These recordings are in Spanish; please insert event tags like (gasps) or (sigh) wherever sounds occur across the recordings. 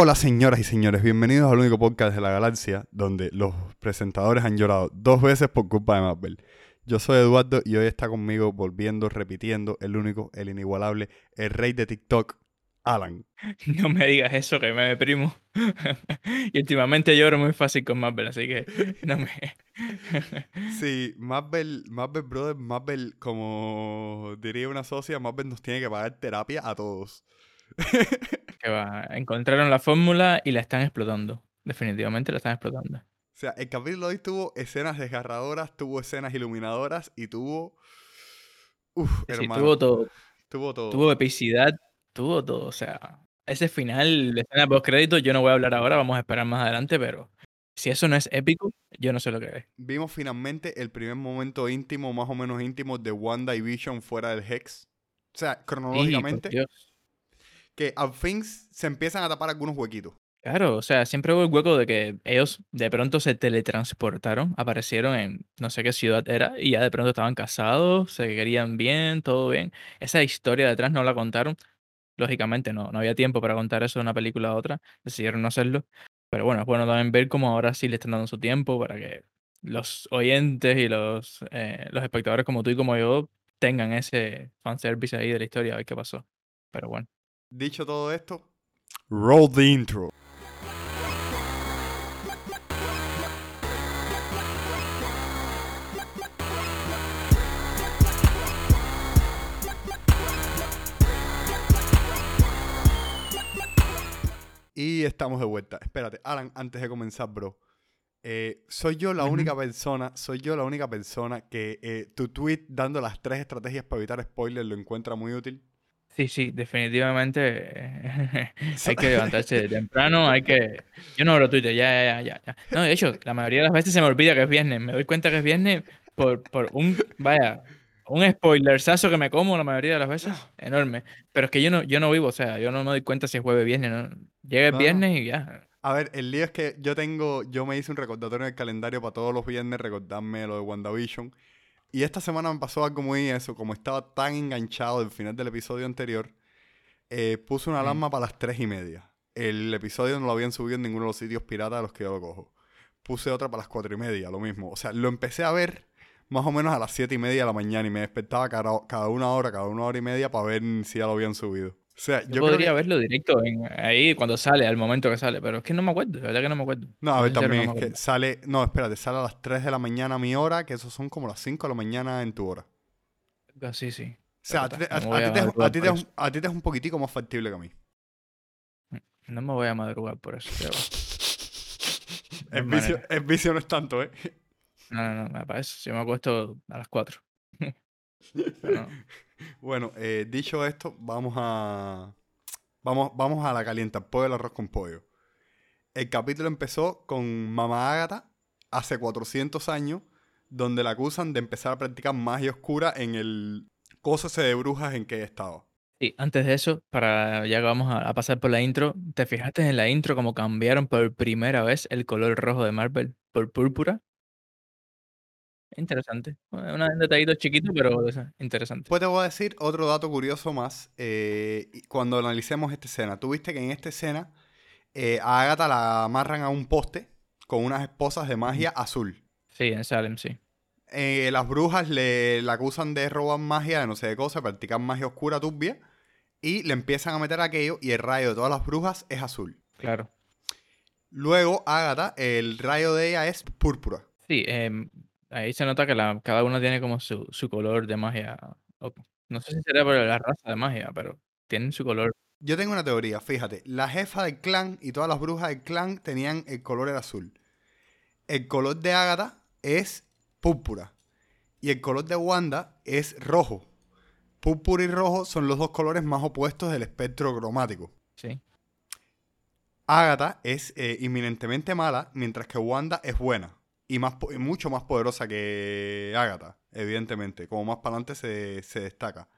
Hola señoras y señores, bienvenidos al único podcast de la galaxia donde los presentadores han llorado dos veces por culpa de Marvel. Yo soy Eduardo y hoy está conmigo volviendo, repitiendo, el único, el inigualable, el rey de TikTok, Alan. (laughs) No me digas eso, que me deprimo. (laughs) y últimamente lloro muy fácil con Marvel, así que no me... (laughs) sí, Marvel, Marvel Brothers, Marvel, como diría una socia, Marvel nos tiene que pagar terapia a todos. (laughs) que va, encontraron la fórmula y la están explotando. Definitivamente la están explotando. O sea, el capítulo de hoy tuvo escenas desgarradoras, tuvo escenas iluminadoras y tuvo... Uf, hermano. tuvo todo. Tuvo todo. Tuvo epicidad, tuvo todo. O sea, ese final de escena post crédito, yo no voy a hablar ahora, vamos a esperar más adelante, pero si eso no es épico, yo no sé lo que es. Vimos finalmente el primer momento íntimo, más o menos íntimo, de Wanda y Vision fuera del Hex. O sea, cronológicamente, que al fin se empiezan a tapar algunos huequitos. Claro, o sea, siempre hubo el hueco de que ellos de pronto se teletransportaron, aparecieron en no sé qué ciudad era y ya de pronto estaban casados, se querían bien, todo bien. Esa historia detrás no la contaron. Lógicamente no, no había tiempo para contar eso de una película a otra, decidieron no hacerlo. Pero bueno, es bueno también ver cómo ahora sí le están dando su tiempo para que los oyentes y los, eh, los espectadores como tú y como yo tengan ese fanservice ahí de la historia, a ver qué pasó. Pero bueno. Dicho todo esto, roll the intro. Y estamos de vuelta. Espérate, Alan, antes de comenzar, bro. Eh, soy yo la única persona, soy yo la única persona que eh, tu tweet dando las tres estrategias para evitar spoilers lo encuentra muy útil. Sí, sí, definitivamente (laughs) hay que levantarse temprano, hay que... Yo no abro Twitter, ya, ya, ya, ya. No, de hecho, la mayoría de las veces se me olvida que es viernes, me doy cuenta que es viernes por, por un, vaya, un spoilersazo que me como la mayoría de las veces, (gasps) enorme. Pero es que yo no, yo no vivo, o sea, yo no me doy cuenta si es jueves viernes, ¿no? Llega el viernes y ya. A ver, el lío es que yo tengo, yo me hice un recordatorio en el calendario para todos los viernes recordarme lo de WandaVision. Y esta semana me pasó algo muy eso, como estaba tan enganchado del final del episodio anterior, eh, puse una alarma para las tres y media. El episodio no lo habían subido en ninguno de los sitios piratas a los que yo lo cojo. Puse otra para las cuatro y media, lo mismo. O sea, lo empecé a ver más o menos a las siete y media de la mañana y me despertaba cada, una hora, cada una hora y media para ver si ya lo habían subido. O sea, yo, podría verlo directo ahí cuando sale, al momento que sale, pero es que no me acuerdo, la verdad que no me acuerdo. No, a ver, también es que sale, no, espérate, sale a las 3 de la mañana a mi hora, que eso son como las 5 de la mañana en tu hora. Sí, sí. O sea, a ti, te, es un poquitico más factible que a mí. No me voy a madrugar por eso. el, (laughs) vicio, el vicio no es tanto, ¿eh? No, no, no, me parece. Yo me acuesto a las 4. (laughs) bueno, eh, dicho esto, vamos a. Vamos, vamos a la calienta, pollo el arroz con pollo. El capítulo empezó con Mamá Ágata hace 400 años, donde la acusan de empezar a practicar magia oscura en el coso de brujas en que he estado. Y antes de eso, para ya que vamos a, pasar por la intro, ¿te fijaste en la intro como cambiaron por primera vez el color rojo de Marvel por púrpura? Interesante. Un detallito chiquito, pero interesante. Pues te voy a decir otro dato curioso más. Eh, cuando analicemos esta escena, tú viste que en esta escena eh, a Agatha la amarran a un poste con unas esposas de magia azul. Sí, en Salem, sí. Eh, las brujas le la acusan de robar magia, de no sé de cosa, practicar magia oscura turbia. Y le empiezan a meter aquello y el rayo de todas las brujas es azul. Claro. Luego, Agatha, el rayo de ella es púrpura. Sí, eh, Ahí se nota que la, cada uno tiene como su, su color de magia. No sé si sería por la raza de magia, pero tienen su color. Yo tengo una teoría, fíjate. La jefa del clan y todas las brujas del clan tenían el color azul. El color de Agatha es púrpura. Y el color de Wanda es rojo. Púrpura y rojo son los dos colores más opuestos del espectro cromático. Sí. Agatha es eh, inminentemente mala, mientras que Wanda es buena y más, mucho más poderosa que Agatha, evidentemente. Como más para adelante se, destaca.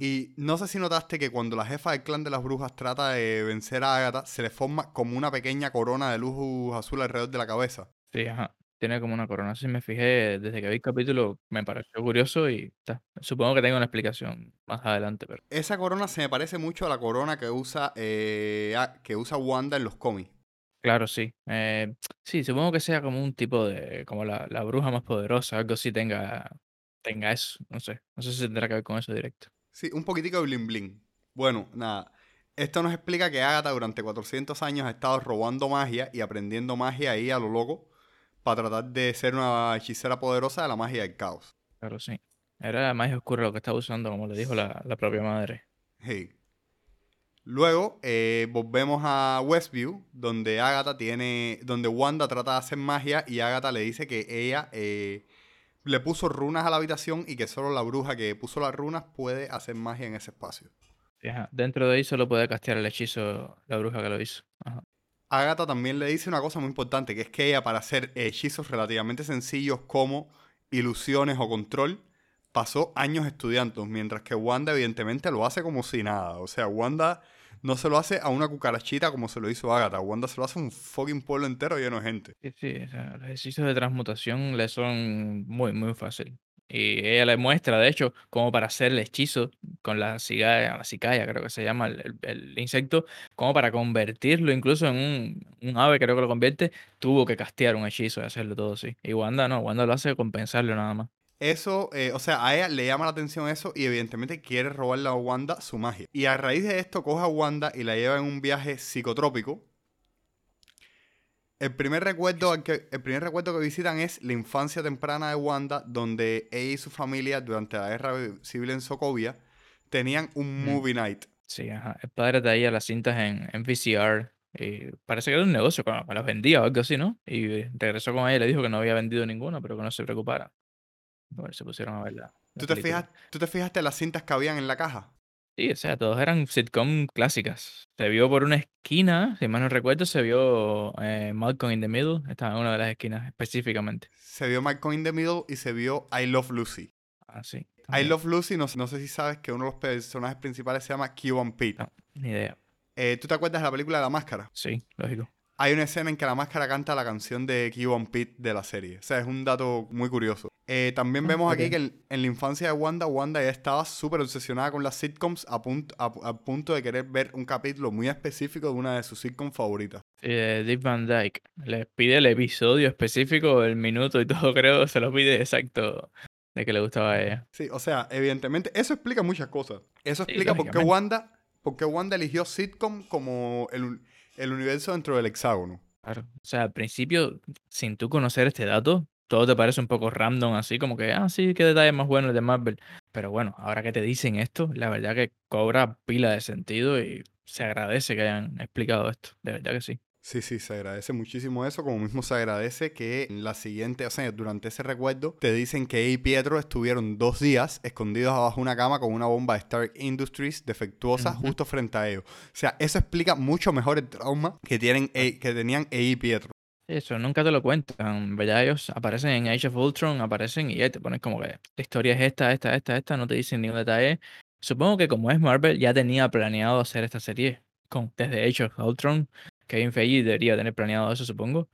Y no sé si notaste que cuando la jefa del clan de las brujas trata de vencer a Agatha, se le forma como una pequeña corona de luz azul alrededor de la cabeza. Sí, ajá. Tiene como una corona. Sí me fijé, desde que vi el capítulo me pareció curioso y ta, supongo que tenga una explicación más adelante, pero Esa corona se me parece mucho a la corona que usa, eh, que usa Wanda en los cómics. Claro, sí. Eh, sí, supongo que sea como un tipo de, como la, la bruja más poderosa, algo así tenga, tenga eso, no sé. No sé si tendrá que ver con eso directo. Sí, un poquitico de bling bling. Bueno, nada. Esto nos explica que Agatha durante 400 años ha estado robando magia y aprendiendo magia ahí a lo loco para tratar de ser una hechicera poderosa de la magia del caos. Claro, sí. Era magia oscura lo que estaba usando, como le dijo la, la propia madre. Sí. Luego eh, volvemos a Westview, donde Agatha tiene, donde Wanda trata de hacer magia y Agatha le dice que ella eh, le puso runas a la habitación y que solo la bruja que puso las runas puede hacer magia en ese espacio. Sí, ajá. Dentro de ahí solo puede castear el hechizo la bruja que lo hizo. Ajá. Agatha también le dice una cosa muy importante, que es que ella para hacer hechizos relativamente sencillos como ilusiones o control, pasó años estudiando, mientras que Wanda evidentemente lo hace como si nada. O sea, Wanda no se lo hace a una cucarachita como se lo hizo Agatha. Wanda se lo hace a un fucking pueblo entero lleno de gente. Sí, sí, o sea, los ejercicios de transmutación le son muy, muy fácil. Y ella le muestra, de hecho, como para hacer el hechizo con la cigaya, la cicaya, creo que se llama el insecto, como para convertirlo incluso en un, un ave, creo que lo convierte, tuvo que castear un hechizo y hacerlo todo así. Y Wanda no, Wanda lo hace compensarlo nada más. Eso, eh, o sea, a ella le llama la atención eso y evidentemente quiere robarle a Wanda su magia. Y a raíz de esto coge a Wanda y la lleva en un viaje psicotrópico. El primer recuerdo, que, el primer recuerdo que visitan es la infancia temprana de Wanda, donde ella y su familia durante la guerra civil en Sokovia tenían un Mm. movie night. Sí, ajá. El padre traía las cintas en, en VCR y parece que era un negocio, que las vendía o algo así, ¿no? Y regresó con ella y le dijo que no había vendido ninguna, pero que no se preocupara. Bueno, se pusieron a ver la, la ¿Tú te, fijas, ¿Tú te fijaste las cintas que habían en la caja? Sí, o sea, todos eran sitcom clásicas. Se vio por una esquina, si mal no recuerdo, se vio eh, Malcolm in the Middle, estaba en una de las esquinas específicamente. Se vio Malcolm in the Middle y se vio I Love Lucy. Ah, sí. I. Love Lucy, no, no sé si sabes que uno de los personajes principales se llama Cuban Pete. No, ni idea. Eh, ¿Tú te acuerdas de la película de La Máscara? Sí, lógico. Hay una escena en que La Máscara canta la canción de Cuban Pete de la serie. O sea, es un dato muy curioso. Eh, también Ah, vemos aquí que en, en la infancia de Wanda, Wanda ya estaba súper obsesionada con las sitcoms a punto, a, a punto de querer ver un capítulo muy específico de una de sus sitcoms favoritas. Eh, Dick Van Dyke le pide el episodio específico, el minuto y (laughs) todo, creo, se lo pide exacto de que le gustaba a ella. Sí, o sea, evidentemente, eso explica muchas cosas. Eso Sí, explica por qué. Wanda, por qué Wanda eligió sitcom como el, el universo dentro del hexágono. Claro. O sea, al principio, sin tú conocer este dato, todo te parece un poco random, así como que, ah, sí, qué detalle más bueno el de Marvel. Pero bueno, ahora que te dicen esto, la verdad que cobra pila de sentido y se agradece que hayan explicado esto. De verdad que sí. Sí, sí, se agradece muchísimo eso, como mismo se agradece que en la siguiente, o sea, durante ese recuerdo, te dicen que ella y Pietro estuvieron dos días escondidos abajo una cama con una bomba de Stark Industries defectuosa justo frente a ellos. O sea, eso explica mucho mejor el trauma que, tienen, e- que tenían ella y Pietro. Eso nunca te lo cuentan, ¿verdad? Ellos aparecen en Age of Ultron, aparecen y ya te ponen como que la historia es esta, esta, esta, esta, no te dicen ningún detalle. Supongo que como es Marvel, ya tenía planeado hacer esta serie con, desde Age of Ultron. Kevin Feige debería tener planeado eso, supongo.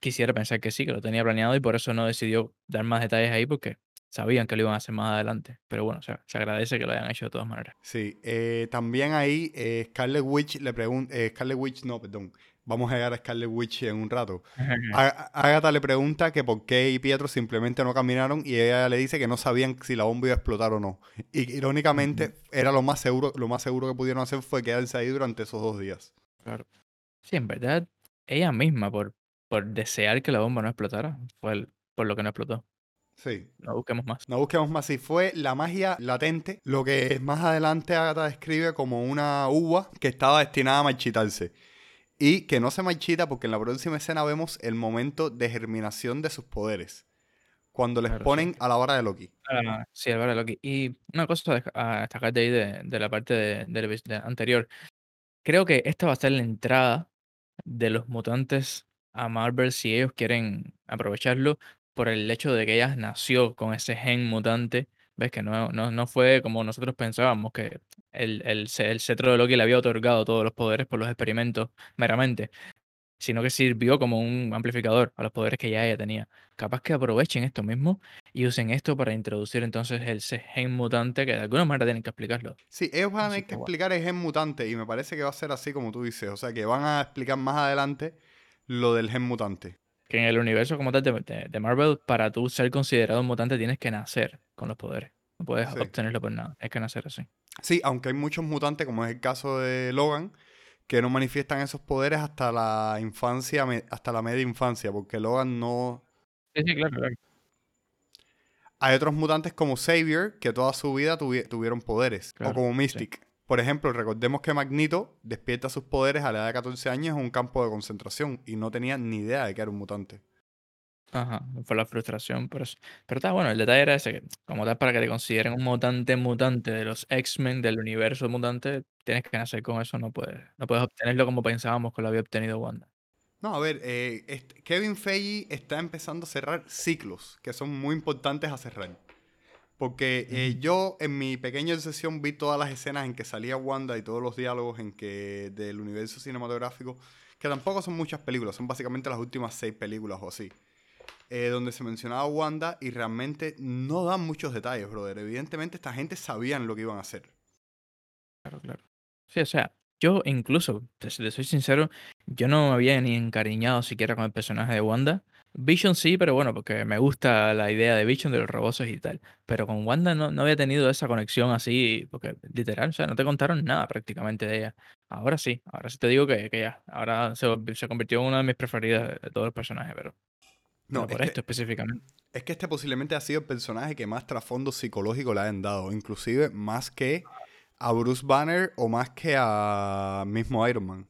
Quisiera pensar que sí, que lo tenía planeado y por eso no decidió dar más detalles ahí porque sabían que lo iban a hacer más adelante. Pero bueno, o sea, se agradece que lo hayan hecho de todas maneras. Sí, eh, también ahí eh, Scarlet Witch le pregunta, Scarlet Witch, no, perdón, vamos a llegar a Scarlet Witch en un rato. (laughs) Agatha le pregunta que por qué y Pietro simplemente no caminaron y ella le dice que no sabían si la bomba iba a explotar o no. Y irónicamente era lo más seguro, lo más seguro que pudieron hacer fue quedarse ahí durante esos dos días. Claro. Sí, en verdad, ella misma, por, por desear que la bomba no explotara, fue el- por lo que no explotó. Sí. No busquemos más. No busquemos más si fue la magia latente, lo que más adelante Agatha describe como una uva que estaba destinada a marchitarse. Y que no se marchita porque en la próxima escena vemos el momento de germinación de sus poderes. Cuando les Claro, sí. ponen a la vara de Loki. Ah, sí, el vara Loki. Y una cosa a a destacar de ahí de, de la parte de- de anterior. Creo que esta va a ser la entrada de los mutantes a Marvel si ellos quieren aprovecharlo por el hecho de que ella nació con ese gen mutante. ¿Ves? Que no, no, no fue como nosotros pensábamos, que el, el, el cetro de Loki le había otorgado todos los poderes por los experimentos meramente. Sino que sirvió como un amplificador a los poderes que ya ella tenía. Capaz que aprovechen esto mismo y usen esto para introducir entonces el gen mutante que de alguna manera tienen que explicarlo. Sí, ellos van a tener que explicar el gen mutante y me parece que va a ser así como tú dices. O sea, que van a explicar más adelante lo del gen mutante. Que en el universo como tal de, de- de Marvel, para tú ser considerado un mutante tienes que nacer con los poderes. No puedes Sí. obtenerlo por nada. Es que nacer así. Sí, aunque hay muchos mutantes, como es el caso de Logan, que no manifiestan esos poderes hasta la infancia, hasta la media infancia, porque Logan no... Sí, sí, claro, claro. Hay otros mutantes como Xavier, que toda su vida tuvi- tuvieron poderes, Claro, o como sí. Mystic. Por ejemplo, recordemos que Magneto despierta sus poderes a la edad de 14 años en un campo de concentración y no tenía ni idea de que era un mutante. Ajá, fue la frustración por eso. Pero está bueno, el detalle era ese, que como tal, para que te consideren un mutante mutante de los X-Men del universo mutante, tienes que nacer con eso, no puedes, no puedes obtenerlo como pensábamos que lo había obtenido Wanda. No, a ver, eh, Kevin Feige está empezando a cerrar ciclos que son muy importantes a cerrar. Porque eh, Ujú. yo en mi pequeña sesión vi todas las escenas en que salía Wanda y todos los diálogos en que del universo cinematográfico, que tampoco son muchas películas, son básicamente las últimas seis películas o así, eh, donde se mencionaba Wanda y realmente no dan muchos detalles, brother. Evidentemente esta gente sabían lo que iban a hacer. Claro, claro. Sí, o sea, yo incluso, te, te soy sincero, yo no me había ni encariñado siquiera con el personaje de Wanda. Vision sí, pero bueno, porque me gusta la idea de Vision, de los robots y tal. Pero con Wanda no, no había tenido esa conexión así, porque literal, o sea, no te contaron nada prácticamente de ella. Ahora sí, ahora sí te digo que, que ya, ahora se, se convirtió en una de mis preferidas de todos los personajes, pero, No, por que- esto específicamente. Es que este posiblemente ha sido el personaje que más trasfondo psicológico le han dado, inclusive más que a Bruce Banner o más que a mismo Iron Man.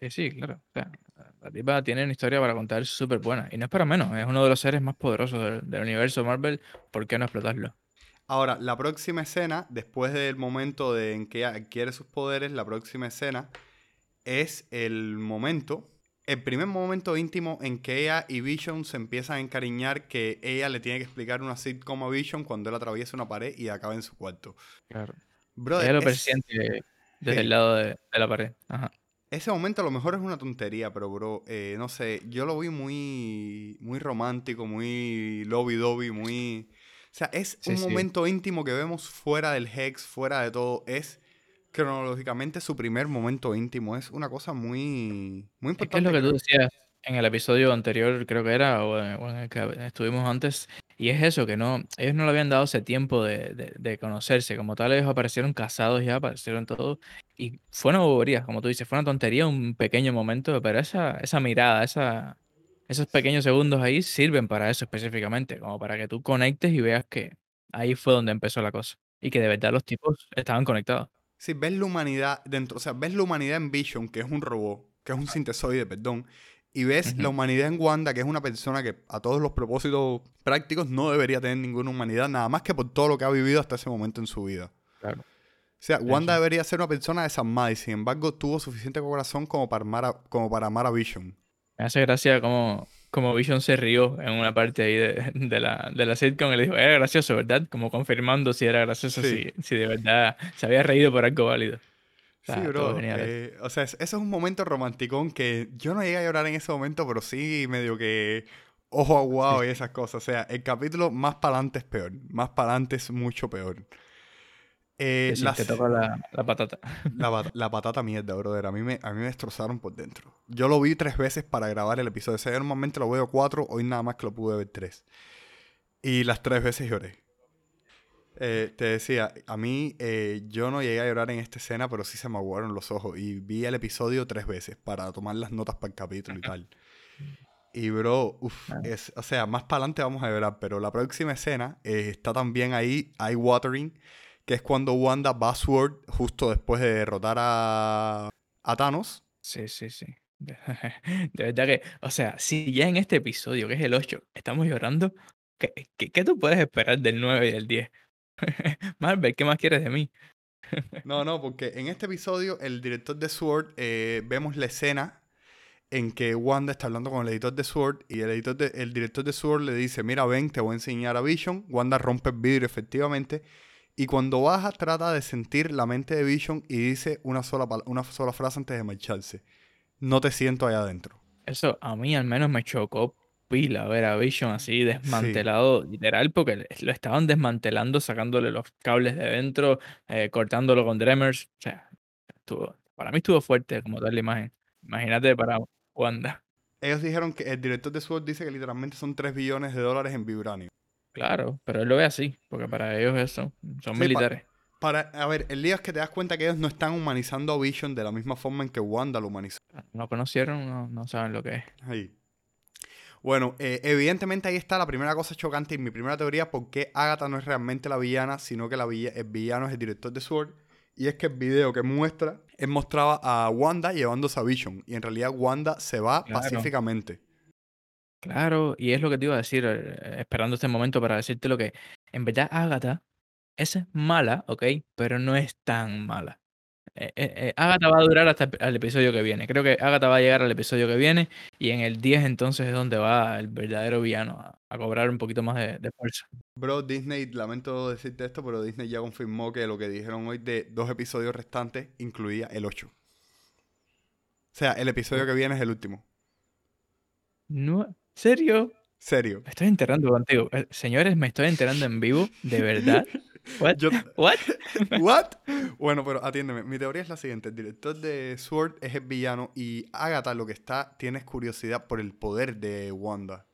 Sí, sí, claro. O sea, la tipa tiene una historia para contar súper buena. Y no es para menos, es uno de los seres más poderosos del, del universo Marvel. ¿Por qué no explotarlo? Ahora, la próxima escena, después del momento de en que adquiere sus poderes, la próxima escena es el momento, el primer momento íntimo en que ella y Vision se empiezan a encariñar, que ella le tiene que explicar una sitcom a Vision cuando él atraviesa una pared y acaba en su cuarto. Claro. Brother, Ella lo es- presiente desde Sí. el lado de, de la pared. Ajá. Ese momento a lo mejor es una tontería, pero bro, eh, no sé, yo lo vi muy, muy romántico, muy lovey-dovey, muy... O sea, es Sí, un sí. momento íntimo que vemos fuera del Hex, fuera de todo. Es cronológicamente su primer momento íntimo. Es una cosa muy, muy Es que es importante. lo que tú decías en el episodio anterior, creo que era, o en, o en el que estuvimos antes, y es eso, que no, ellos no le habían dado ese tiempo de, de- de conocerse, como tal, ellos aparecieron casados ya, aparecieron todos, y fue una bobería, como tú dices, fue una tontería, un pequeño momento, pero esa, esa mirada, esa, esos pequeños segundos ahí sirven para eso específicamente, como para que tú conectes y veas que ahí fue donde empezó la cosa, y que de verdad los tipos estaban conectados. Sí, ves la humanidad dentro, o sea, ves la humanidad en Vision, que es un robot, que es un sintesoide, perdón, y ves la humanidad en Wanda, que es una persona que a todos los propósitos prácticos no debería tener ninguna humanidad, nada más que por todo lo que ha vivido hasta ese momento en su vida. Claro. O sea, Wanda debería ser una persona desarmada y sin embargo tuvo suficiente corazón como para amar a, como para amar a Vision. Me hace gracia como, como Vision se rió en una parte ahí de, de la, de la sitcom y le dijo, era gracioso, ¿verdad? Como confirmando si era gracioso, Sí. si, si de verdad se había reído por algo válido. O sea, Sí, bro. eh, o sea, es- eso es un momento romanticón que yo no llegué a llorar en ese momento, pero sí medio que ojo aguado y esas cosas. O sea, el capítulo más para adelante es peor. Más para adelante es mucho peor. Eh, Que las- te toca la, la patata. (laughs) La, la patata mierda, brother. A mí, me, a mí me destrozaron por dentro. Yo lo vi tres veces para grabar el episodio. O sea, yo normalmente lo veo cuatro, hoy nada más que lo pude ver tres. Y las tres veces lloré. Eh, te decía, a mí eh, yo no llegué a llorar en esta escena, pero sí se me aguaron los ojos. Y vi el episodio tres veces para tomar las notas para el capítulo y tal. (laughs) Y bro, uff, Ah. o sea, más para adelante vamos a llorar, pero la próxima escena eh, está también ahí, eye watering, que es cuando Wanda va a Sword justo después de derrotar a, a Thanos. Sí, sí, sí. De, (laughs) de verdad que, o sea, si ya en este episodio, que es el 8, estamos llorando, ¿qué, qué, qué tú puedes esperar del 9 y del 10? (laughs) Marvel, ¿qué más quieres de mí? (laughs) No, no, porque en este episodio el director de Sword, eh, vemos la escena en que Wanda está hablando con el editor de Sword y el, editor de- el director de Sword le dice, mira, ven, te voy a enseñar a Vision. Wanda rompe el vidrio efectivamente. Y cuando baja trata de sentir la mente de Vision y dice una sola, una sola frase antes de marcharse. no te siento allá adentro. Eso a mí al menos me chocó pila ver a Vision así desmantelado, literal, porque lo estaban desmantelando, sacándole los cables de dentro, eh, cortándolo con Dremers. O sea, estuvo, para mí estuvo fuerte como tal la imagen. Imagínate para Wanda. Ellos dijeron que el director de SWORD dice que literalmente son 3 billones de dólares en vibranio. Claro, pero él lo ve así, porque para ellos eso, son militares. para, a ver, el lío es que te das cuenta que ellos no están humanizando a Vision de la misma forma en que Wanda lo humanizó. No conocieron, no, no saben lo que es. Ahí. Bueno, eh, evidentemente ahí está la primera cosa chocante y mi primera teoría por qué Agatha no es realmente la villana, sino que la el villano es el director de SWORD. Y es que el video que muestra, él mostraba a Wanda llevándose a Vision. Y en realidad Wanda se va pacíficamente. Claro, y es lo que te iba a decir, eh, esperando este momento para decirte lo que, en verdad, Agatha, es mala, ok, pero no es tan mala. Eh, eh, eh, Agatha va a durar hasta el episodio que viene. Creo que Agatha va a llegar al episodio que viene y en el 10 entonces es donde va el verdadero villano a, cobrar un poquito más de, fuerza. Bro, Disney, lamento decirte esto, pero Disney ya confirmó que lo que dijeron hoy de dos episodios restantes incluía el 8. O sea, el episodio que viene es el último. No, ¿Serio? Serio. Me estoy enterando contigo. Señores, me estoy enterando en vivo, de verdad. (laughs) What? What? (laughs) What? Bueno, pero atiéndeme. Mi teoría es la siguiente. El director de Sword es el villano y Agatha lo que está, tienes curiosidad por el poder de Wanda.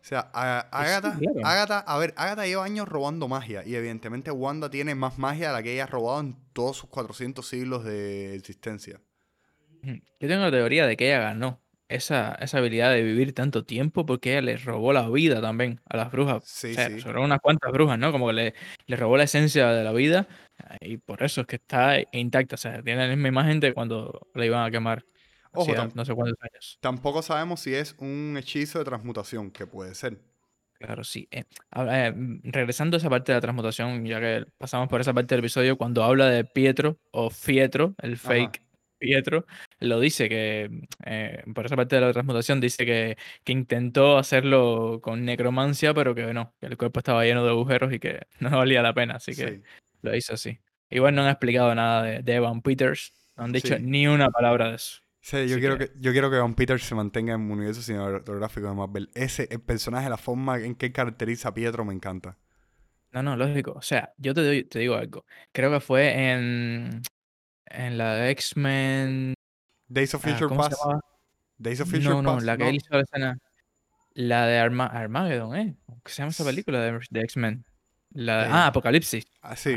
O sea, Agatha, Agatha, a ver, Agatha lleva años robando magia y evidentemente Wanda tiene más magia de la que ella ha robado en todos sus 400 siglos de existencia. Yo tengo la teoría de que ella ganó esa, esa habilidad de vivir tanto tiempo porque ella le robó la vida también a las brujas. Sí, sí. Sobre unas cuantas brujas, ¿no? Como que le, le robó la esencia de la vida y por eso es que está intacta. O sea, tiene la misma imagen de cuando la iban a quemar. Ojo, no sé cuántos años. Tampoco sabemos si es un hechizo de transmutación, que puede ser. Claro, sí. Eh, eh, regresando a esa parte de la transmutación, ya que pasamos por esa parte del episodio, cuando habla de Pietro o Fietro, el fake Pietro, lo dice que, eh, por esa parte de la transmutación, dice que, que, intentó hacerlo con necromancia, pero que no, que el cuerpo estaba lleno de agujeros y que (laughs) no valía la pena, así que lo hizo así. Igual no han explicado nada de, Evan Peters, no han dicho ni una palabra de eso. Sí, yo quiero que... yo quiero que Evan Peters se mantenga en un universo cinematográfico de Marvel. Ese el personaje, la forma en que caracteriza a Pietro me encanta. No, no, lógico. O sea, yo te, te digo algo. Creo que fue en en la de X-Men. Days of ah, Future Past. Days of Future no, no, la que él hizo la escena. La de Armageddon, ¿eh? ¿Qué se llama esa película de, X-Men? La de, ah, Apocalipsis. Ah, sí.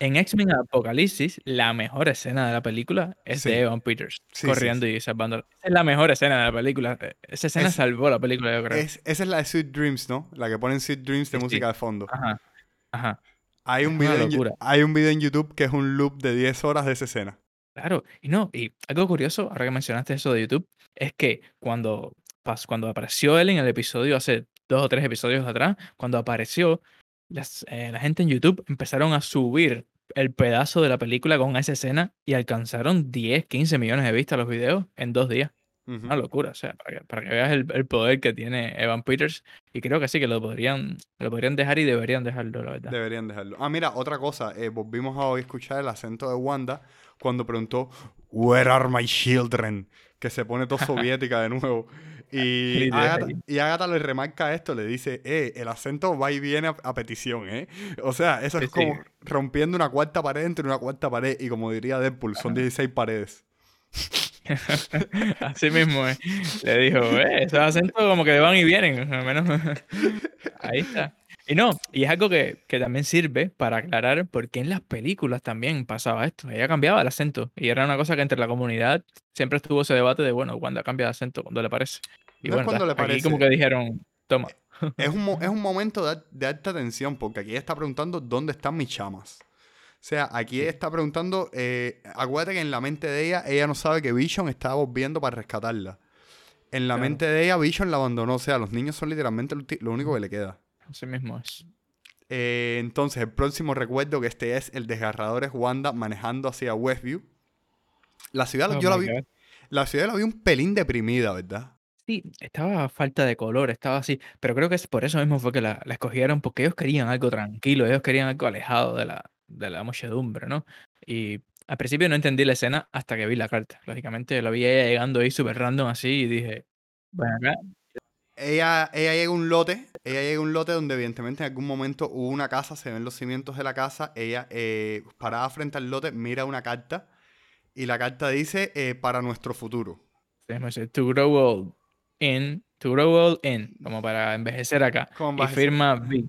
En X-Men Apocalipsis, la mejor escena de la película es de Evan Peters corriendo y salvando. Esa es la mejor escena de la película. Esa escena salvó la película, yo creo. esa es la de Sweet Dreams, ¿no? La que ponen Sweet Dreams de música de fondo. Ajá. Ajá. Hay un, video en, hay un video en YouTube que es un loop de 10 horas de esa escena. Claro, y no, y algo curioso, ahora que mencionaste eso de YouTube, es que cuando, cuando apareció él en el episodio, hace dos o tres episodios atrás, cuando apareció, eh, la gente en YouTube empezaron a subir el pedazo de la película con esa escena y alcanzaron 10, 15 millones de vistas los videos en dos días. Una locura, o sea, para que, veas el, poder que tiene Evan Peters. Y creo que sí, que lo podrían, lo podrían dejar y deberían dejarlo, la verdad. Deberían dejarlo. Ah, mira, otra cosa. Eh, volvimos a hoy escuchar el acento de Wanda cuando preguntó, Where are my children? Que se pone todo (laughs) soviética de nuevo. Y Agatha, le remarca esto, le dice, eh, el acento va y viene a, petición, ¿eh? O sea, eso es como rompiendo una cuarta pared entre una cuarta pared. Y como diría Deadpool, son 16 paredes. (laughs) Así mismo, eh. le dijo, eh, esos acentos como que van y vienen, al menos. (laughs) Ahí está. Y no, y es algo que, que, también sirve para aclarar por qué en las películas también pasaba esto. Ella cambiaba el acento. Y era una cosa que entre la comunidad siempre estuvo ese debate de, bueno, cuando cambia de acento, cuando le parece. Y bueno, cuando le parece. como que dijeron, toma. Es un, es un momento de, de, alta tensión, porque aquí ella está preguntando dónde están mis chamas. O sea, aquí está preguntando, eh, acuérdate que en la mente de ella, ella no sabe que Vision está volviendo para rescatarla. En la mente de ella, Vision la abandonó. O sea, los niños son literalmente lo único que le queda. Así mismo es. Eh, entonces, el próximo recuerdo que este es el desgarrador es Wanda manejando hacia Westview. La ciudad, oh yo la vi. La ciudad la vi un pelín deprimida, ¿verdad? Sí, estaba a falta de color, estaba así. Pero creo que es por eso mismo fue que la, la escogieron, porque ellos querían algo tranquilo, ellos querían algo alejado de la, de la muchedumbre, ¿no? Y Al principio no entendí la escena hasta que vi la carta. Lógicamente lo vi ella llegando ahí súper random así y dije, bueno, acá. Ella, ella llega a un lote, ella llega a un lote donde evidentemente en algún momento hubo una casa, se ven los cimientos de la casa, ella eh, parada frente al lote mira una carta y la carta dice eh, para nuestro futuro. To grow old in, to grow old in, como para envejecer acá. Y firma V.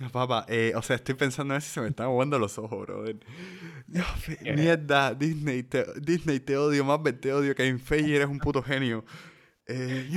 No, papá, eh, o sea, estoy pensando a ver si se me están aguando los ojos, bro. mierda, Disney te, Disney, te odio más, te odio. que Feige, eres un puto genio. Eh,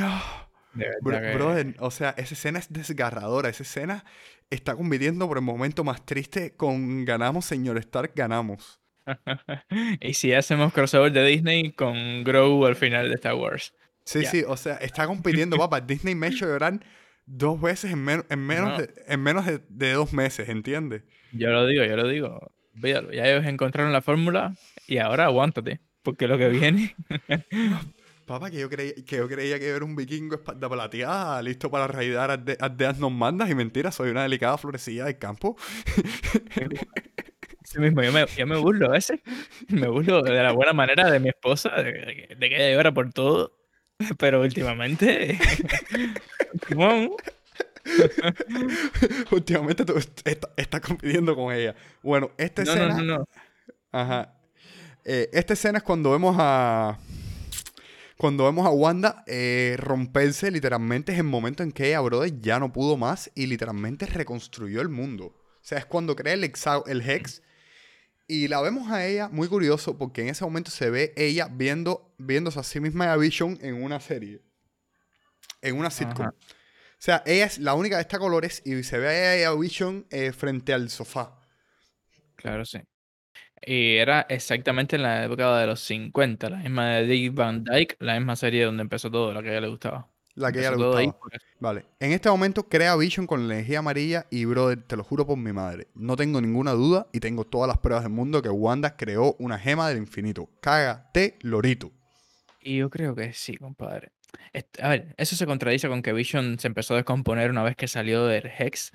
brother, o sea, esa escena es desgarradora. Esa escena está conviviendo por el momento más triste con ganamos, señor Stark, ganamos. (laughs) y si hacemos crossover de Disney con Grow al final de Star Wars. Sí, sí, o sea, está compitiendo, papá. (laughs) Disney me ha hecho llorar dos veces en, en menos, de, en menos de, dos meses, ¿entiendes? Yo lo digo, yo lo digo. Ya ellos encontraron la fórmula y ahora aguántate, porque lo que viene... (laughs) Papá, que yo, creía, que yo creía que era un vikingo espalda plateada, listo para raidar a de nos mandas y mentira, soy una delicada florecilla del campo. (laughs) Sí mismo, yo me, yo me burlo a veces. Me burlo de la buena manera de mi esposa, de, de que ella llora por todo. (laughs) Pero últimamente. (laughs) (laughs) últimamente tú estás compitiendo con ella. Bueno, esta escena. No, no, no. Ajá. Eh, esta escena es cuando vemos a. Cuando vemos a Wanda eh, romperse, literalmente es el momento en que ella, brother, ya no pudo más y literalmente reconstruyó el mundo. O sea, es cuando crea el, el Hex y la vemos a ella muy curioso porque en ese momento se ve ella viendo, viéndose a sí misma a Vision en una serie. En una sitcom. O sea, ella es la única de esta colores y se ve a ella a Vision eh, frente al sofá. Claro, sí. Y era exactamente en la época de los 50, la misma de Dick Van Dyke, la misma serie donde empezó todo, la que a ella le gustaba. La que ella le gustaba. Vale. En este momento crea Vision con la energía amarilla y, brother, te lo juro por mi madre. No tengo ninguna duda y tengo todas las pruebas del mundo que Wanda creó una gema del infinito. Cágate, lorito. Y yo creo que sí, compadre. A ver, eso se contradice con que Vision se empezó a descomponer una vez que salió del Hex.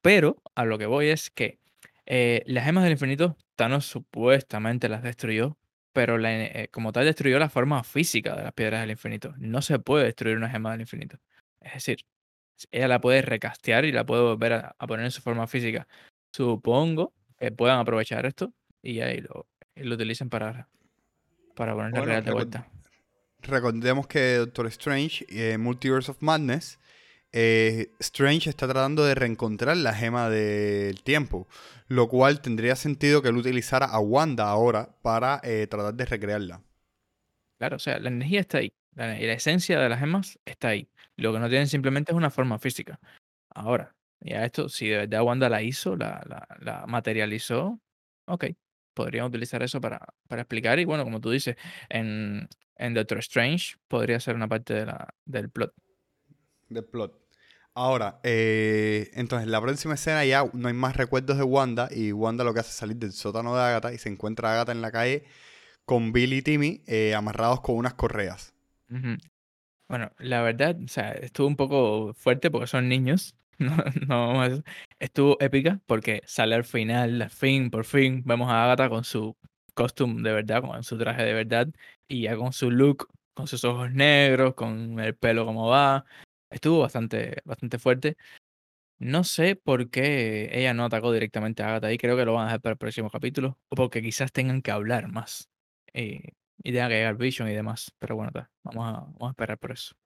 Pero a lo que voy es que eh, las gemas del infinito, Thanos supuestamente las destruyó pero eh, como tal destruyó la forma física de las piedras del infinito. No se puede destruir una gema del infinito. Es decir, ella la puede recastear y la puede volver a, poner en su forma física. Supongo que puedan aprovechar esto y ahí lo, lo utilicen para, para ponerla real de vuelta. Recordemos que Doctor Strange, eh, Multiverse of Madness, eh, Strange está tratando de reencontrar la gema del tiempo, lo cual tendría sentido que él utilizara a Wanda ahora para eh, tratar de recrearla. Claro, o sea, la energía está ahí, la, la esencia de las gemas está ahí. Lo que no tienen simplemente es una forma física. Ahora, ya esto, si de verdad Wanda la hizo, la, la, materializó, ok, podríamos utilizar eso para, para, explicar. Y bueno, como tú dices, en, en Doctor Strange podría ser una parte de la, del plot. Del plot. Ahora, eh, entonces, la próxima escena ya no hay más recuerdos de Wanda y Wanda lo que hace es salir del sótano de Agatha y se encuentra a Agatha en la calle con Billy y Timmy eh, amarrados con unas correas. Bueno, la verdad, o sea, estuvo un poco fuerte porque son niños. (laughs) No, estuvo épica porque sale al final, al fin, por fin, vemos a Agatha con su costume de verdad, con su traje de verdad y ya con su look, con sus ojos negros, con el pelo como va, Estuvo bastante, bastante fuerte. No sé por qué ella no atacó directamente a Agatha y creo que lo van a dejar para el próximo capítulo. O porque quizás tengan que hablar más. Eh, y tenga que llegar Vision y demás. Pero bueno, vamos, a, vamos a esperar por eso.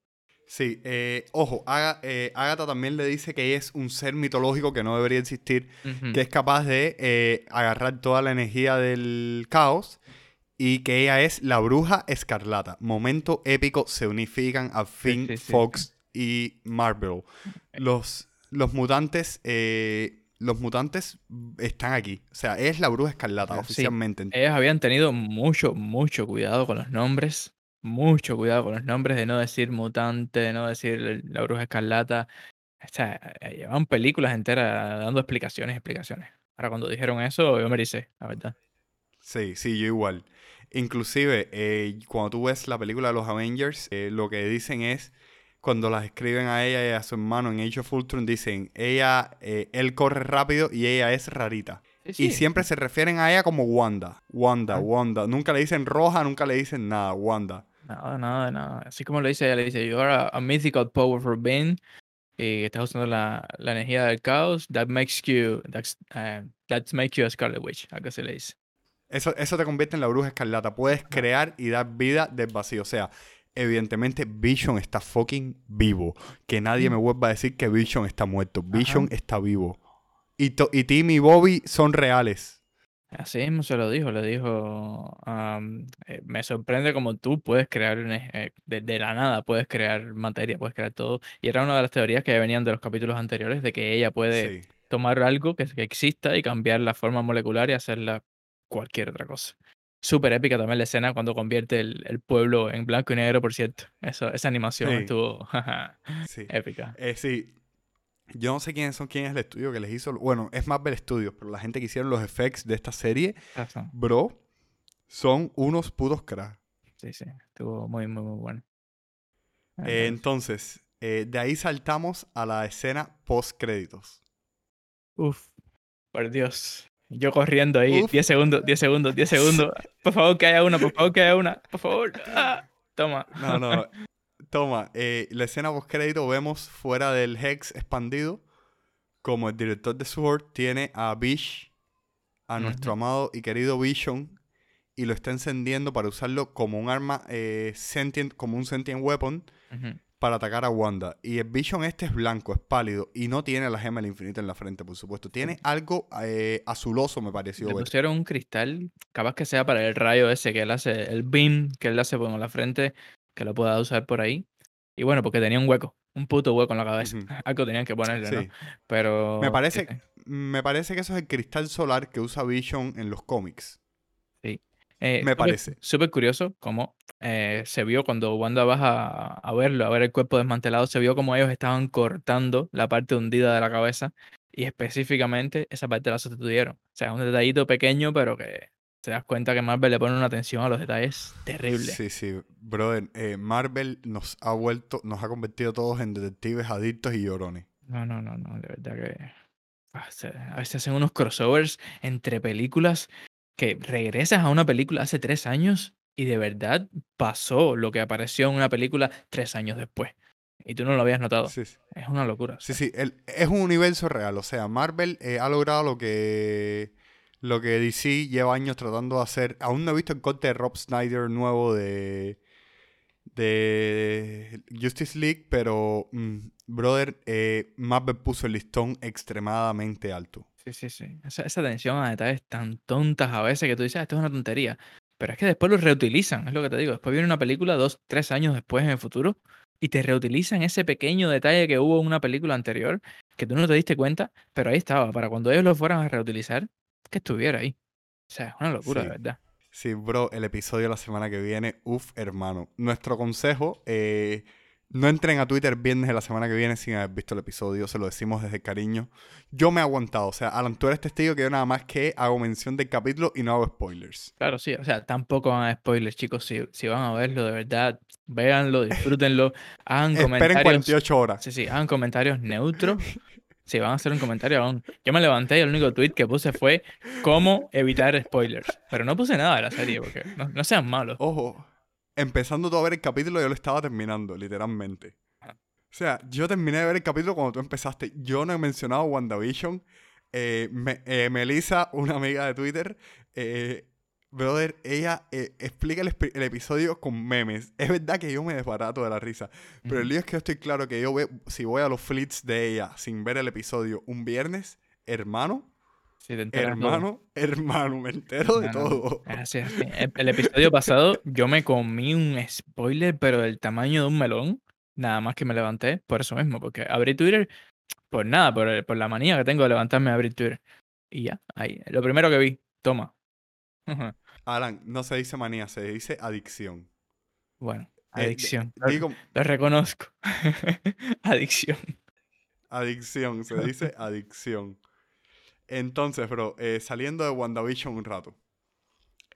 Sí, eh, ojo, eh, Agatha también le dice que es un ser mitológico que no debería existir, que es capaz de agarrar toda la energía del caos y que ella es la bruja escarlata. Momento épico, se unifican a fin Fox y Marvel. Los, los mutantes. Eh, los mutantes están aquí. O sea, es la bruja escarlata oficialmente. Ellos habían tenido mucho, mucho cuidado con los nombres. Mucho cuidado con los nombres de no decir mutante, de no decir la bruja escarlata. O sea, eh, llevaban películas enteras dando explicaciones, explicaciones. Ahora cuando dijeron eso, yo me dice, la verdad. Sí, sí, yo igual. Inclusive, eh, cuando tú ves la película de los Avengers, lo que dicen es cuando las escriben a ella y a su hermano en Age of Ultron, dicen, ella, eh, él corre rápido y ella es rarita. Sí, Y siempre se refieren a ella como Wanda. Wanda, Ah. Wanda. Nunca le dicen roja, nunca le dicen nada. Wanda. Nada, nada, nada. Así como lo dice ella, le dice, you are a, a mythical powerful being. Y estás usando la, la energía del caos. That makes you, that's, uh, that makes you a Scarlet Witch. Algo así le dice. Eso, eso te convierte en la bruja escarlata. Puedes crear y dar vida del vacío. O sea, evidentemente Vision está fucking vivo. Que nadie me vuelva a decir que Vision está muerto. Vision está vivo. Y, y Tim y Bobby son reales. Así mismo se lo dijo, le dijo, am, eh, me sorprende como tú puedes crear eh, de, de la nada, puedes crear materia, puedes crear todo. Y era una de las teorías que venían de los capítulos anteriores, de que ella puede Sí. tomar algo que, que exista y cambiar la forma molecular y hacerla cualquier otra cosa. Súper épica también la escena cuando convierte el, el pueblo en blanco y negro, por cierto. Eso, esa animación Sí. estuvo (laughs) Sí. épica. Eh, sí. Yo no sé quiénes son, quién es el estudio que les hizo. Bueno, es Marvel Studios, pero la gente que hicieron los effects de esta serie, bro, son unos putos cracks. Sí, sí, estuvo muy, muy, muy bueno. Eh, entonces, eh, de ahí saltamos a la escena post créditos. Uf, por Dios. Yo corriendo ahí, Uf. 10 segundos, 10 segundos, 10 segundos. (laughs) Por favor, que haya una, por favor, que haya una, por favor. Ah, toma. No, no. (laughs) Toma, eh, la escena post crédito vemos fuera del Hex expandido como el director de Sword tiene a Bish, a nuestro amado y querido Vision, y lo está encendiendo para usarlo como un arma eh, sentient, como un sentient weapon. Para atacar a Wanda. Y el Vision este es blanco, es pálido y no tiene la gema del infinito en la frente, por supuesto. Tiene algo eh, azuloso, me pareció Le ver. pusieron un cristal, capaz que sea para el rayo ese que él hace, el beam que él hace con la frente, que lo pueda usar por ahí. Y bueno, porque tenía un hueco, un puto hueco en la cabeza. (laughs) Algo tenían que ponerle, Sí. ¿no? Pero. Me sí, parece, sí. me parece que eso es el cristal solar que usa Vision en los cómics. Eh, Me parece. Súper curioso cómo eh, se vio cuando Wanda baja a, verlo, a ver el cuerpo desmantelado, se vio como ellos estaban cortando la parte hundida de la cabeza y específicamente esa parte la sustituyeron. O sea, es un detallito pequeño, pero que te das cuenta que Marvel le pone una atención a los detalles terrible. Sí, sí, brother. eh, Marvel nos ha vuelto, nos ha convertido todos en detectives adictos y llorones. No, no, no, no, de verdad que ah, a veces hacen unos crossovers entre películas que regresas a una película hace tres años y de verdad pasó lo que apareció en una película tres años después. Y tú no lo habías notado. Sí, sí. Es una locura. Sí, sí, el- es un universo real. O sea, Marvel eh, ha logrado lo que, lo que DC lleva años tratando de hacer. Aún no he visto el corte de Rob Snyder nuevo de, de Justice League, pero, mm, brother, eh, Marvel puso el listón extremadamente alto. Sí, sí, sí. Esa, esa atención a detalles tan tontas a veces que tú dices, "Ah, esto es una tontería. Pero es que después lo reutilizan, es lo que te digo. Después viene una película dos, tres años después en el futuro y te reutilizan ese pequeño detalle que hubo en una película anterior que tú no te diste cuenta, pero ahí estaba. Para cuando ellos lo fueran a reutilizar, que estuviera ahí. O sea, es una locura, de Sí. verdad. Sí, bro, el episodio de la semana que viene, uff, hermano. Nuestro consejo, eh, no entren a Twitter viernes de la semana que viene sin haber visto el episodio, se lo decimos desde el cariño. Yo me he aguantado, o sea, Alan, tú eres testigo que yo nada más que hago mención del capítulo y no hago spoilers. Claro, sí. O sea, tampoco van a spoilers, chicos. Si, si van a verlo, de verdad, véanlo, disfrútenlo, (laughs) hagan Esperen comentarios. 48 horas. Sí, sí, hagan comentarios neutros. Si van a hacer un comentario, hagan- Yo me levanté y el único tweet que puse fue cómo evitar spoilers. Pero no puse nada de la serie, porque no, no sean malos. Ojo, empezando tú a ver el capítulo, yo lo estaba terminando, literalmente. O sea, yo terminé de ver el capítulo cuando tú empezaste. Yo no he mencionado WandaVision. Eh, me- eh, Melissa, una amiga de Twitter, eh, brother, ella eh, explica el, el episodio con memes. Es verdad que yo me desbarato de la risa. Pero el lío es que yo estoy claro que yo ve, si voy a los flits de ella sin ver el episodio un viernes, hermano, Sí, todo. hermano, hermano, me entero de todo. Es así, es. El, el episodio pasado yo me comí un spoiler, pero del tamaño de un melón. Nada más que me levanté por eso mismo, porque abrí Twitter por nada, por, la manía que tengo de levantarme a abrir Twitter. Y ya, ahí. Lo primero que vi, toma. Alan, no se dice manía, se dice adicción. Bueno, Eh, adicción. Lo- digo, Lo reconozco. (laughs) Adicción. adicción, se dice adicción. Entonces, bro, eh, saliendo de WandaVision un rato.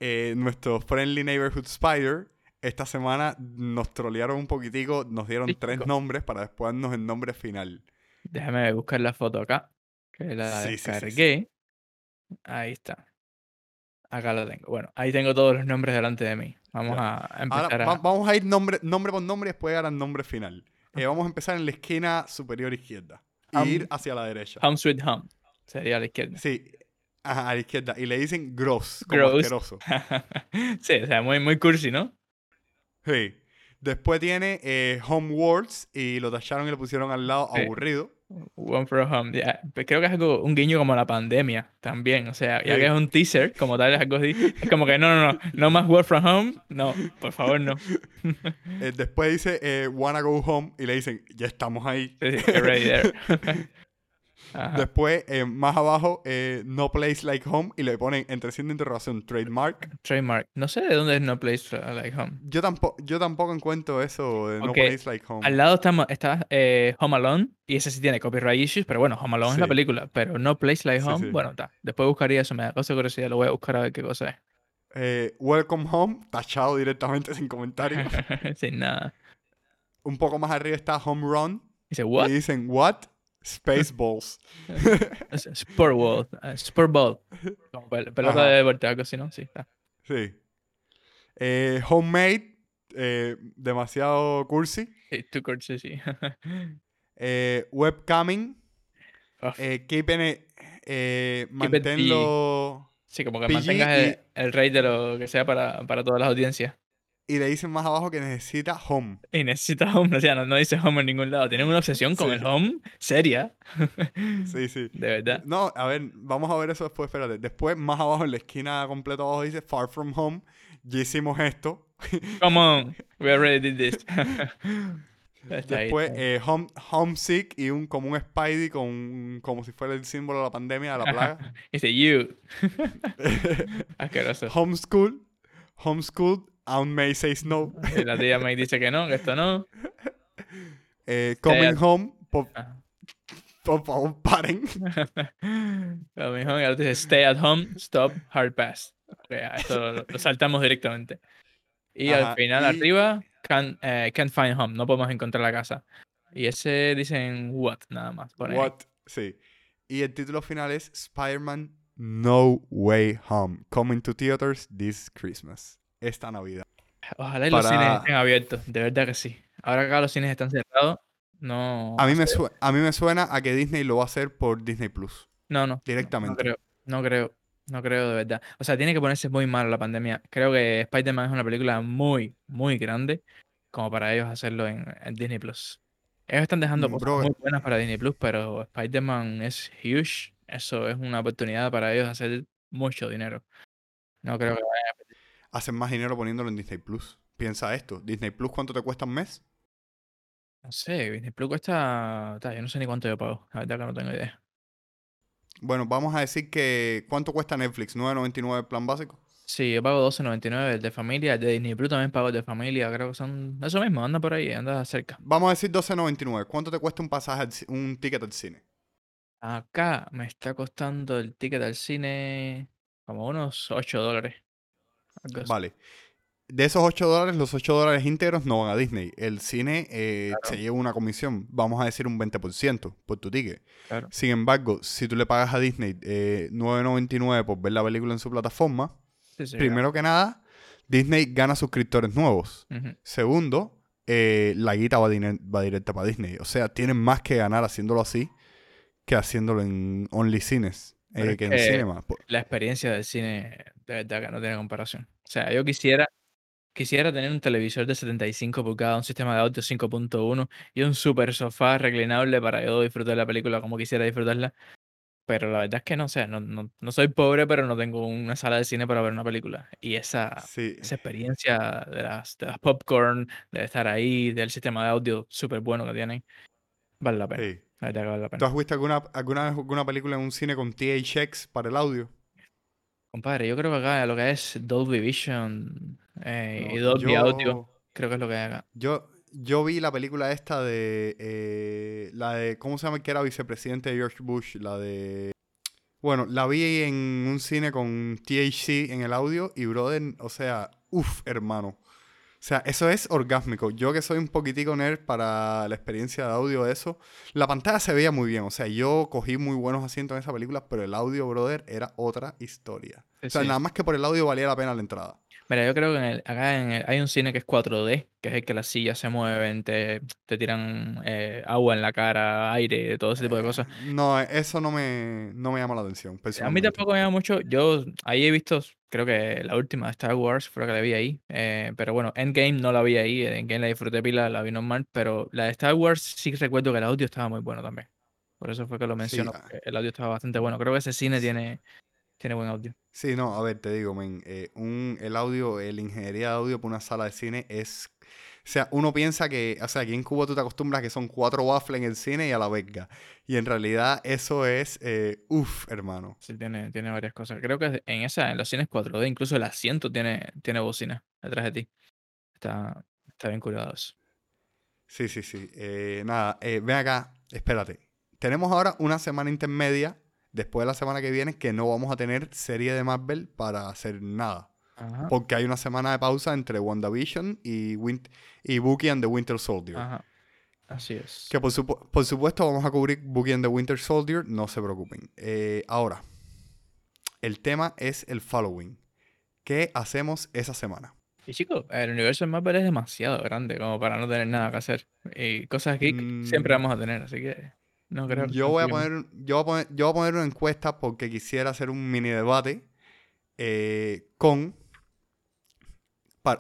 eh, nuestro Friendly Neighborhood Spider, esta semana nos trolearon un poquitico, nos dieron tres nombres para después darnos el nombre final. Déjame buscar la foto acá. Que la Sí, sí, sí, sí. descargué. Ahí está. Acá lo tengo. Bueno, ahí tengo todos los nombres delante de mí. Vamos a Ahora empezar va- a... vamos a ir nombre, nombre por nombre y después llegar al nombre final. Eh, vamos a empezar en la esquina superior izquierda. Y Hum. ir hacia la derecha. Home Sweet Home. Sería a la izquierda. Sí. Ajá, a la izquierda. Y le dicen gross, como Gross. asqueroso. (laughs) sí, o sea, muy, muy cursi, ¿no? Sí. Después tiene eh, Homeworlds y lo tacharon y lo pusieron al lado Sí. aburrido. One from Home. ya, pues Creo que es algo, un guiño como la pandemia también. O sea, ya Sí. que es un teaser, como tal, es algo así. Es como que no, no, no. No más Work from Home. No, por favor, no. (laughs) Eh, después dice eh, Wanna Go Home y le dicen, ya estamos ahí. Sí, sí, ready there. (laughs) Ajá. Después, eh, más abajo, eh, No Place Like Home y le ponen entre signo de interrogación trademark. Trademark. No sé de dónde es No Place Like Home. Yo tampoco, yo tampoco encuentro eso de No Place Like Home. Al lado estamos, está eh, Home Alone, y ese sí tiene copyright issues, pero bueno, Home Alone es la película, pero No Place Like Home, sí. bueno, está. Después buscaría eso, me da cosa de curiosidad, lo voy a buscar a ver qué cosa Eh, Welcome Home, tachado directamente (laughs) sin comentario. es. (laughs) Sin nada. Un poco más arriba está Home Run Dice, ¿what? y dicen, ¿What? Spaceballs. (laughs) Es Sport Ball. eh, Sport Ball. (laughs) Como pel- pelota Ajá. de deporte, algo así, ¿no? Sí, sí. Eh, homemade, eh, demasiado cursi. Sí, too court, sí. (laughs) Eh, webcamming, keeping it, it manténlo... sí, como que PG mantengas y- el, el rate de lo que sea para, para todas las audiencias. Y le dicen más abajo que necesita home. Y necesita home, (laughs) o sea, no, no dice home en ningún lado. Tienen una obsesión con Sí. el home seria. Sí, sí. (laughs) De verdad. No, a ver, vamos a ver eso después, espérate. Después, más abajo, en la esquina completa abajo, dice Far From Home. Ya hicimos esto. (laughs) Come on, we already did this. Después, eh, home, Homesick y un como un Spidey con un- como si fuera el símbolo de la pandemia, de la plaga. Dice you. Asqueroso. Homeschool. Homeschool. Aunt May says no. Y la tía May dice que no, que esto no. (laughs) Eh, coming home. Por, Ah. por favor, paren. Lo mismo que dice stay at home, stop, hard pass. Ok, a esto lo, lo saltamos directamente. Y Ajá, al final, y- arriba, can, eh, can't find home, no podemos encontrar la casa. Y ese dicen what, nada más. ahí. What? Sí. Y el título final es Spider-Man No Way Home. Coming to theaters this Christmas. Esta Navidad. Ojalá y los cines estén abiertos, de verdad que sí. Ahora que acá los cines están cerrados, no. A mí, me no a mí suena a que Disney lo va a hacer por Disney Plus. No, no. No Directamente. creo, no creo, no creo de verdad. O sea, tiene que ponerse muy mal la pandemia. Creo que Spider-Man es una película muy, muy grande como para ellos hacerlo en, en Disney Plus. Ellos están dejando Mm, cosas bro, muy buenas para Disney Plus, pero Spider-Man es huge. Eso es una oportunidad para ellos hacer mucho dinero. No creo que vaya. Hacen más dinero poniéndolo en Disney Plus. Piensa esto. Disney Plus, ¿cuánto te cuesta un mes? No sé, Disney Plus cuesta. ta, Yo no sé ni cuánto yo pago. La verdad que no tengo idea. Bueno, vamos a decir que ¿cuánto cuesta Netflix? ¿9.99 el plan básico? Sí, yo pago 12.99 el de familia, el de Disney Plus también pago el de familia, creo que son eso mismo, anda por ahí, anda cerca. Vamos a decir 12.99. ¿Cuánto te cuesta un pasaje, al un ticket al cine? Acá me está costando el ticket al cine como unos 8 dólares. Vale. De esos 8 dólares, los 8 dólares íntegros no van a Disney. El cine eh, se lleva una comisión, vamos a decir un 20% por tu ticket. Claro. Sin embargo, si tú le pagas a Disney eh, 9.99 por ver la película en su plataforma, Sí, sí, primero que nada, Disney gana suscriptores nuevos. Segundo, eh, la guita va, directa para Disney. O sea, tienen más que ganar haciéndolo así que haciéndolo en Only Cines, eh, que en Cinema. La experiencia del cine de verdad que no tiene comparación. O sea, yo quisiera quisiera tener un televisor de 75 pulgadas, un sistema de audio 5.1 y un super sofá reclinable para yo disfrutar la película como quisiera disfrutarla. Pero la verdad es que no sé, no, no, no soy pobre, pero no tengo una sala de cine para ver una película. Y esa, Sí. esa experiencia de las, de las popcorn, de estar ahí, del sistema de audio súper bueno que tienen, vale la pena. sí. La verdad que vale la ¿Tú pena. has visto alguna, alguna vez alguna película en un cine con THX para el audio? Compadre, yo creo que acá lo que es Dolby Vision eh, y Dolby Audio, creo que es lo que hay acá. yo, yo vi la película esta de. eh, la de. ¿Cómo se llama? Que era vicepresidente de George Bush. La de. Bueno, la vi en un cine con THC en el audio y, brother, o sea, uff, hermano. O sea, eso es orgásmico. Yo que soy un poquitico nerd para la experiencia de audio de eso, la pantalla se veía muy bien. O sea, yo cogí muy buenos asientos en esa película, pero el audio, brother, era otra historia. Sí, O sea, nada más que por el audio valía la pena la entrada. Mira, yo creo que en el- acá en el- hay un cine que es 4D, que es el que las sillas se mueven, te, te tiran eh, agua en la cara, aire, todo ese tipo de cosas. No, eso no me, no me llama la atención. A mí tampoco me llama mucho. Yo ahí he visto, creo que la última de Star Wars fue la que la vi ahí. eh, pero bueno, Endgame no la vi ahí. Endgame la disfruté pila, la vi normal. Pero la de Star Wars sí recuerdo que el audio estaba muy bueno también. Por eso fue que lo menciono. ah. porque el audio estaba bastante bueno. Creo que ese cine tiene, tiene buen audio. Sí, no, a ver, te digo, men, eh, un, el audio, la ingeniería de audio para una sala de cine es... O sea, uno piensa que, o sea, aquí en Cuba tú te acostumbras que son cuatro waffles en el cine y a la verga. Y en realidad eso es, eh, uff, hermano. Sí, tiene, tiene varias cosas. Creo que en esa, en los cines 4D, incluso el asiento tiene, tiene bocina detrás de ti. Está, está bien cuidado eso. Sí, sí, sí. Eh, nada, eh, ven acá, espérate. Tenemos ahora una semana intermedia, después de la semana que viene, que no vamos a tener serie de Marvel para hacer nada. Ajá. Porque hay una semana de pausa entre WandaVision y, Win y Bucky and the Winter Soldier. Ajá. Así es. Que por, supu- por supuesto vamos a cubrir Bucky and the Winter Soldier, no se preocupen. Eh, ahora, el tema es el following. ¿Qué hacemos esa semana? Y chicos, el universo de Marvel es demasiado grande como para no tener nada que hacer. Y cosas geek siempre Mm. vamos a tener, así que no creo que Yo voy, a poner, yo, voy a poner, yo voy a poner una encuesta porque quisiera hacer un mini debate eh, con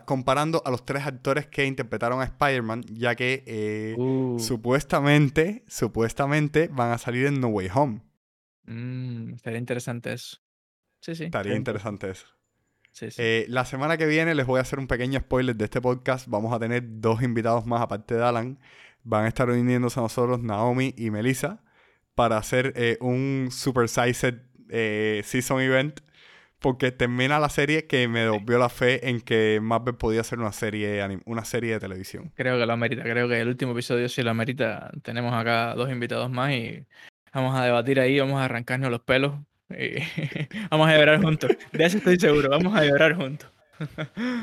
comparando a los tres actores que interpretaron a Spider-Man, ya que eh, Uh, supuestamente, supuestamente van a salir en No Way Home. mm, estaría interesante eso. Sí, sí. Estaría interesante eso. Sí, sí. Eh, la semana que viene les voy a hacer un pequeño spoiler de este podcast. Vamos a tener dos invitados más aparte de Alan. Van a estar uniéndose a nosotros Naomi y Melissa para hacer eh, un Super Sized eh, Season Event. Porque termina la serie que me devolvió la fe en que Marvel podía hacer una serie, anim- una serie de televisión. Creo que lo amerita. Creo que el último episodio sí lo amerita. Tenemos acá dos invitados más y vamos a debatir ahí, vamos a arrancarnos los pelos y (laughs) vamos a llorar juntos. De eso estoy seguro, vamos a llorar juntos.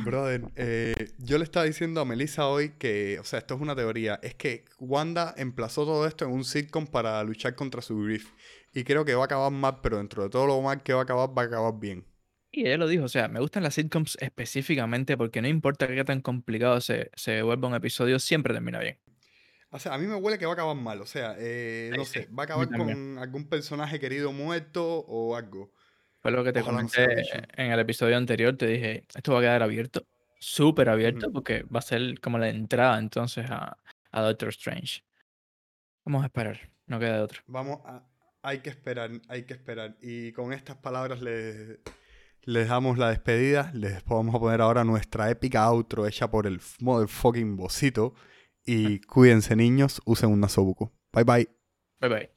Brother, eh, yo le estaba diciendo a Melissa hoy que, o sea, esto es una teoría, es que Wanda emplazó todo esto en un sitcom para luchar contra su grief. Y creo que va a acabar mal, pero dentro de todo lo mal que va a acabar, va a acabar bien. Y ella lo dijo, o sea, me gustan las sitcoms específicamente porque no importa qué tan complicado se, se vuelva un episodio, siempre termina bien. O sea, a mí me huele que va a acabar mal. O sea, eh, no sí, sé, va a acabar con algún personaje querido muerto o algo. Fue lo que te Ojalá comenté en el episodio anterior, te dije, esto va a quedar abierto, súper abierto, porque va a ser como la entrada entonces a, a Doctor Strange. Vamos a esperar, no queda de otra. Vamos a... Hay que esperar, hay que esperar. Y con estas palabras les, les damos la despedida. Les vamos a poner ahora nuestra épica outro hecha por el motherfucking bocito. Y cuídense niños, usen un nasobuco. Bye bye. Bye bye.